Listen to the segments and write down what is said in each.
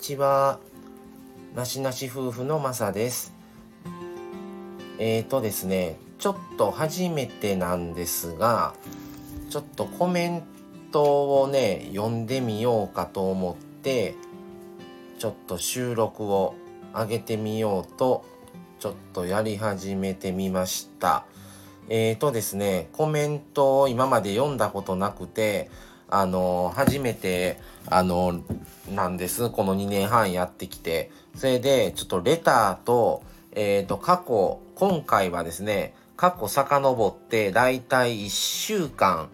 ちは。なしなし夫婦のまさです。えーとですね、ちょっと初めてなんですが、ちょっとコメントをね、読んでみようかと思って、ちょっと収録を上げてみようと、ちょっとやり始めてみました。えーとですね、コメントを今まで読んだことなくて、あの初めてあのなんですこの2年半やってきてそれでちょっとレターと,、えーと、過去今回はですね過去遡ってだいたい1週間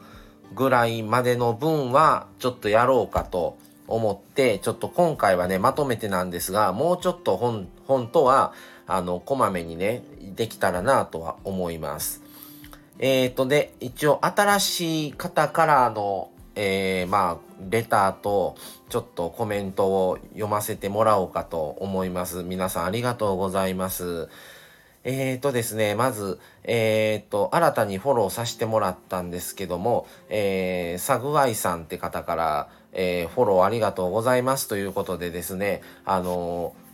ぐらいまでの分はちょっとやろうかと思ってちょっと今回はねまとめてなんですがもうちょっと本本当はあのこまめにねできたらなとは思います。えっ、ー、とで一応新しい方からのえー、まあレターとちょっとコメントを読ませてもらおうかと思います。皆さんありがとうございます。えーとですね、まず、えーと、新たにフォローさせてもらったんですけども、えー、サグアイさんって方から、えー、フォローありがとうございますということでですね、あのー、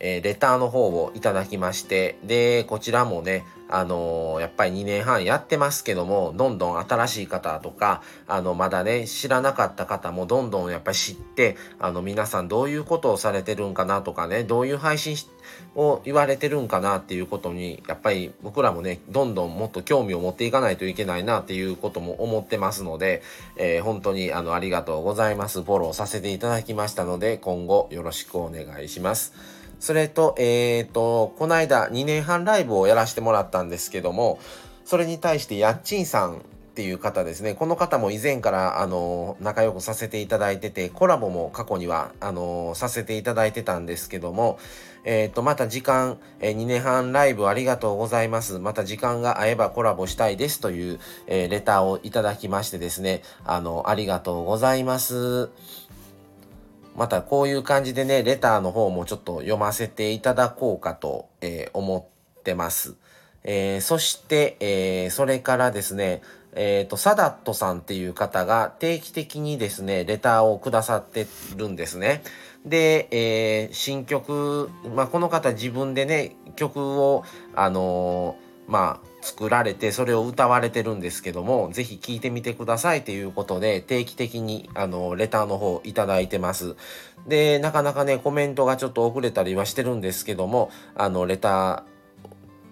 えー、レターの方をいただきまして、で、こちらもね、あのー、やっぱり2年半やってますけども、どんどん新しい方とか、あの、まだね、知らなかった方もどんどんやっぱり知って、あの、皆さんどういうことをされてるんかなとかね、どういう配信を言われてるんかなっていうことに、やっぱり僕らもね、どんどんもっと興味を持っていかないといけないなっていうことも思ってますので、えー、本当にあの、ありがとうございます。フォローさせていただきましたので、今後よろしくお願いします。それと、えっ、ー、と、この間2年半ライブをやらせてもらったんですけども、それに対してやっちんさんっていう方ですね。この方も以前からあの仲良くさせていただいてて、コラボも過去にはあのさせていただいてたんですけども、えっ、ー、と、また時間、えー、2年半ライブありがとうございます。また時間が合えばコラボしたいですという、えー、レターをいただきましてですね、あの、ありがとうございます。またこういう感じでね、レターの方もちょっと読ませていただこうかと、えー、思ってます。えー、そして、えー、それからですね、えっ、と、サダットさんっていう方が定期的にですね、レターをくださってるんですね。で、え新曲、まあ、この方自分でね、曲を、あのまあ、作られてそれを歌われてるんですけども是非聴いてみてくださいということで定期的にあのレターの方いただいてます。でなかなかねコメントがちょっと遅れたりはしてるんですけどもあのレタ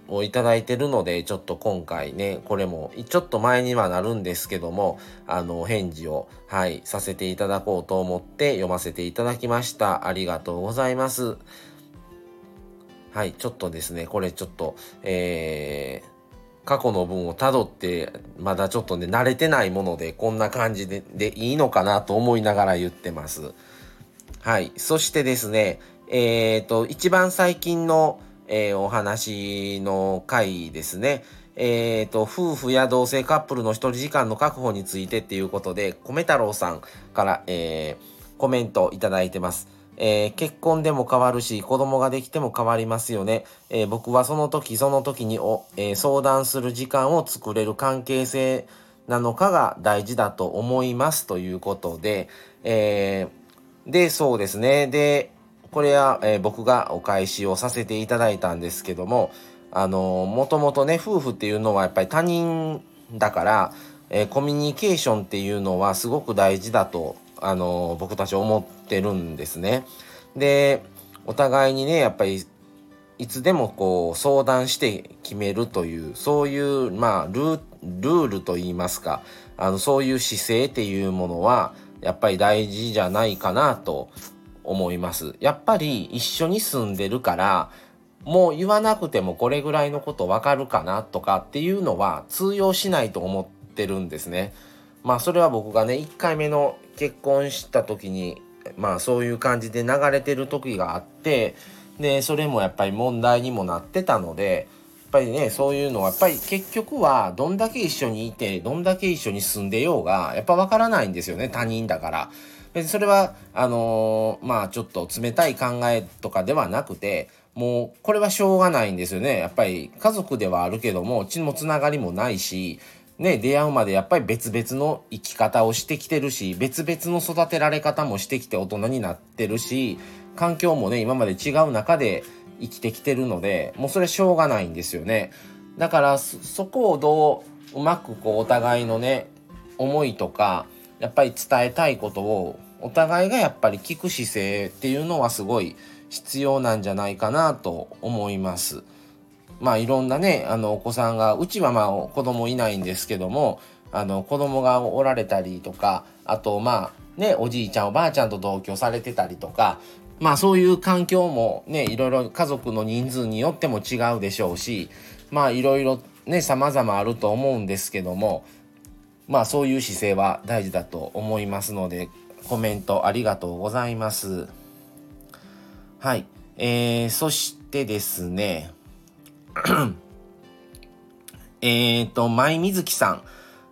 ーをいただいてるのでちょっと今回ねこれもちょっと前にはなるんですけどもあの返事をはいさせていただこうと思って読ませていただきました。ありがとうございます。はいちょっとですねこれちょっとえー過去の文をたどってまだちょっとね慣れてないものでこんな感じででいいのかなと思いながら言ってます。はい。そしてですね、えっ、ー、と、一番最近の、えー、お話の回ですね。えっ、ー、と、夫婦や同性カップルの一人時間の確保についてっていうことで、米太郎さんから、えー、コメントいただいてます。えー、結婚でも変わるし子供ができても変わりますよね、えー、僕はその時その時にお、えー、相談する時間を作れる関係性なのかが大事だと思います。ということで、えでそうですね。でこれは、え僕がお返しをさせていただいたんですけどもあのもともとね夫婦っていうのはやっぱり他人だから、えコミュニケーションっていうのはすごく大事だとあの僕たち思ってってるんですね。でお互いにねやっぱりいつでもこう相談して決めるというそういうまあルールといいますかあのそういう姿勢っていうものはやっぱり大事じゃないかなと思います。やっぱり一緒に住んでるからもう言わなくてもこれぐらいのことわかるかなとかっていうのは通用しないと思ってるんですね。まあそれは僕がね1回目の結婚した時にまあそういう感じで流れてる時があってでそれもやっぱり問題にもなってたのでやっぱりねそういうのはやっぱり結局はどんだけ一緒にいてどんだけ一緒に住んでようがやっぱわからないんですよね他人だから。別にそれはあのー、まあちょっと冷たい考えとかではなくてもうこれはしょうがないんですよねやっぱり家族ではあるけども血のつながりもないしね、出会うまでやっぱり別々の生き方をしてきてるし、別々の育てられ方もしてきて大人になってるし、環境もね今まで違う中で生きてきてるのでもうそれしょうがないんですよねだからそこをどううまくこうお互いのね思いとかやっぱり伝えたいことをお互いがやっぱり聞く姿勢っていうのはすごい必要なんじゃないかなと思います。まあいろんなねあのお子さんがうちはまあ子供いないんですけどもあの子供がおられたりとかあとまあねおじいちゃんおばあちゃんと同居されてたりとかまあそういう環境もねいろいろ家族の人数によっても違うでしょうしまあいろいろね様々あると思うんですけどもまあそういう姿勢は大事だと思いますのでコメントありがとうございます。はい。えー、そしてですね、えっと、舞水月さん、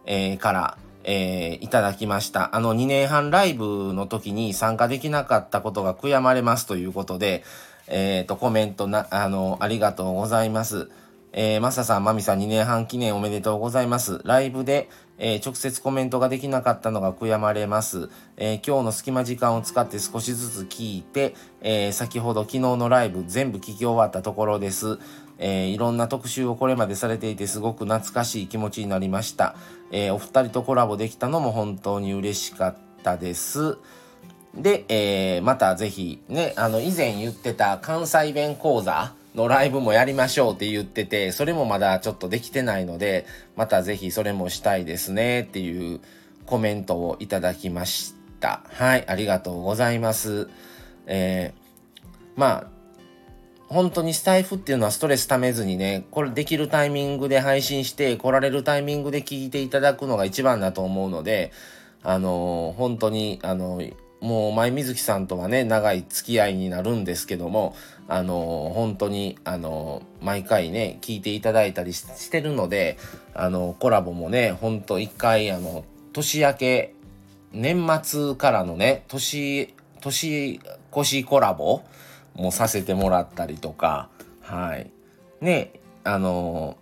えー、から、えー、いただきました。あの、2年半ライブの時に参加できなかったことが悔やまれますということで、えっ、ー、と、コメントな、あの、ありがとうございます。えー、マサさん、マミさん2年半記念おめでとうございます。ライブで、えー、直接コメントができなかったのが悔やまれます。えー、今日の隙間時間を使って少しずつ聞いて、えー、先ほど昨日のライブ全部聞き終わったところです。えいろんな特集をこれまでされていてすごく懐かしい気持ちになりました。えお二人とコラボできたのも本当に嬉しかったです。で、えまたぜひね、あの以前言ってた関西弁講座のライブもやりましょうって言ってて、それもまだちょっとできてないので、またぜひそれもしたいですねっていうコメントをいただきました。はい、ありがとうございます。えー、まあ、本当にスタイフっていうのはストレスためずにね、これできるタイミングで配信して、来られるタイミングで聞いていただくのが一番だと思うので、あのー、本当に、あのー、もう前水木さんとはね長い付き合いになるんですけどもあの本当にあの毎回ね聞いていただいたりしてるのであのコラボもねほんと一回あの年明け年末からのね年年越しコラボもさせてもらったりとかはいねあの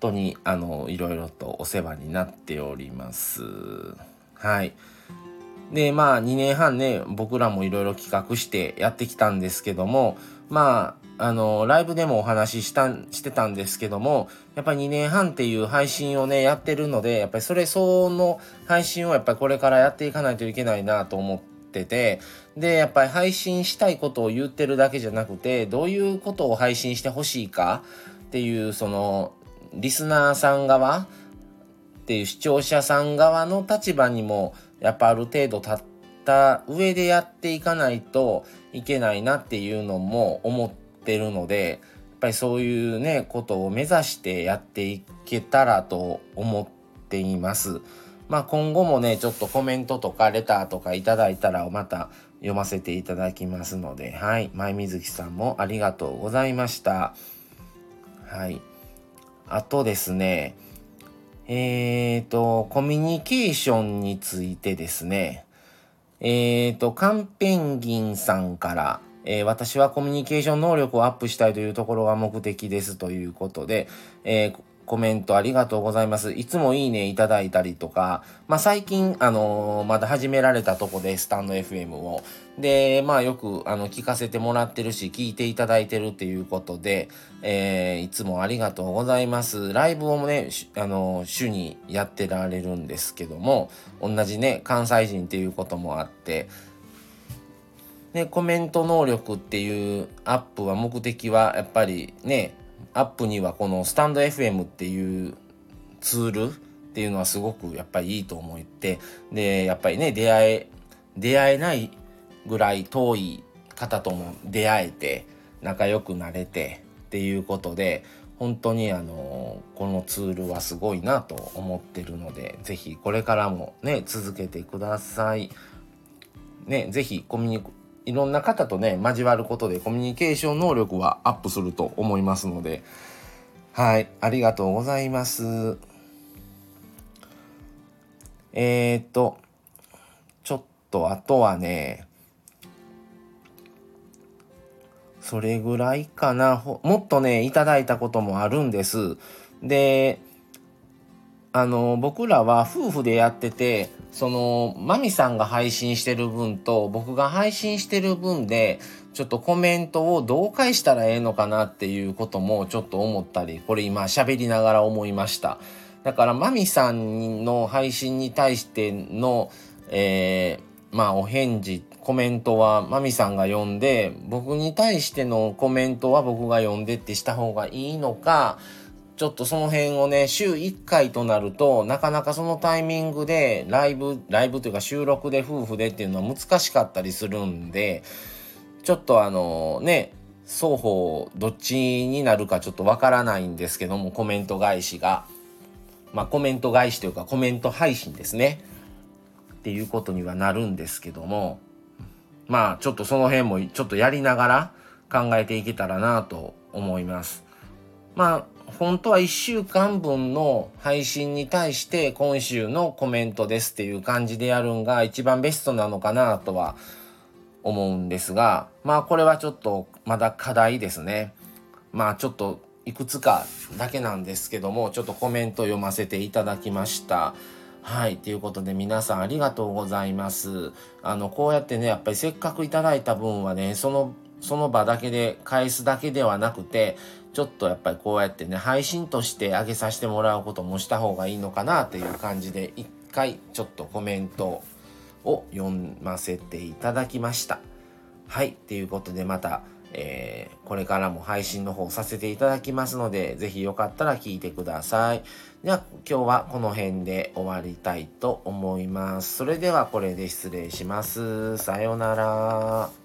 本当にあのいろいろとお世話になっておりますはい。で、まあ2年半ね、僕らもいろいろ企画してやってきたんですけども、まあ、あの、ライブでもお話しした、してたんですけども、やっぱり2年半っていう配信をね、やってるので、やっぱりそれ相応の配信をやっぱりこれからやっていかないといけないなと思ってて、で、やっぱり配信したいことを言ってるだけじゃなくて、どういうことを配信してほしいかっていう、その、リスナーさん側っていう視聴者さん側の立場にもやっぱある程度立った上でやっていかないといけないなっていうのも思ってるのでやっぱりそういうねことを目指してやっていけたらと思っています。まあ今後もねちょっとコメントとかレターとかいただいたらまた読ませていただきますのではい。前水木さんもありがとうございました。はい。あとですねえっ、ー、と、コミュニケーションについてですね、えっ、ー、と、カンペンギンさんから、えー、私はコミュニケーション能力をアップしたいというところが目的ですということで、えー、コメントありがとうございます。いつもいいねいただいたりとか、まあ、最近、あのー、まだ始められたとこで、スタンド FM を。で、まあ、よく、あの、聞かせてもらってるし、聞いていただいてるっていうことで、えー、いつもありがとうございます。ライブをね、あのー、週にやってられるんですけども、同じね、関西人っていうこともあって、で、コメント能力っていうアップは目的はやっぱりね、アップにはこのスタンド FM っていうツールっていうのはすごくやっぱりいいと思ってでやっぱりね出会え出会えないぐらい遠い方とも出会えて仲良くなれてっていうことで本当にあのこのツールはすごいなと思ってるので是非これからもね続けてください。ね、是非コミュニいろんな方とね交わることでコミュニケーション能力はアップすると思いますので。はいありがとうございます。えー、っとちょっとあとはねそれぐらいかな。もっとねいただいたこともあるんです。であの僕らは夫婦でやっててそのマミさんが配信してる分と僕が配信してる分でちょっとコメントをどう返したらええのかなっていうこともちょっと思ったりこれ今喋りながら思いました。だからマミさんの配信に対しての、えー、まあお返事コメントはマミさんが読んで僕に対してのコメントは僕が読んでってした方がいいのかちょっとその辺をね、週1回となると、なかなかそのタイミングで、ライブ、ライブというか収録で夫婦でっていうのは難しかったりするんで、ちょっとあのね、双方どっちになるかちょっとわからないんですけども、コメント返しが。まあコメント返しというかコメント配信ですね。っていうことにはなるんですけども、まあちょっとその辺もちょっとやりながら考えていけたらなと思います。まあ本当は1週間分の配信に対して今週のコメントですっていう感じでやるんが一番ベストなのかなとは思うんですがまあこれはちょっとまだ課題ですねまあちょっといくつかだけなんですけどもちょっとコメント読ませていただきましたはい。ということで皆さんありがとうございます。あの、こうやってね、やっぱりせっかくいただいた分はね、その、その場だけで返すだけではなくて、ちょっとやっぱりこうやってね、配信として上げさせてもらうこともした方がいいのかなという感じで、一回ちょっとコメントを読ませていただきました。はい。ということでまた、えー、これからも配信の方させていただきますので、ぜひよかったら聞いてください。では、今日はこの辺で終わりたいと思います。それではこれで失礼します。さようなら。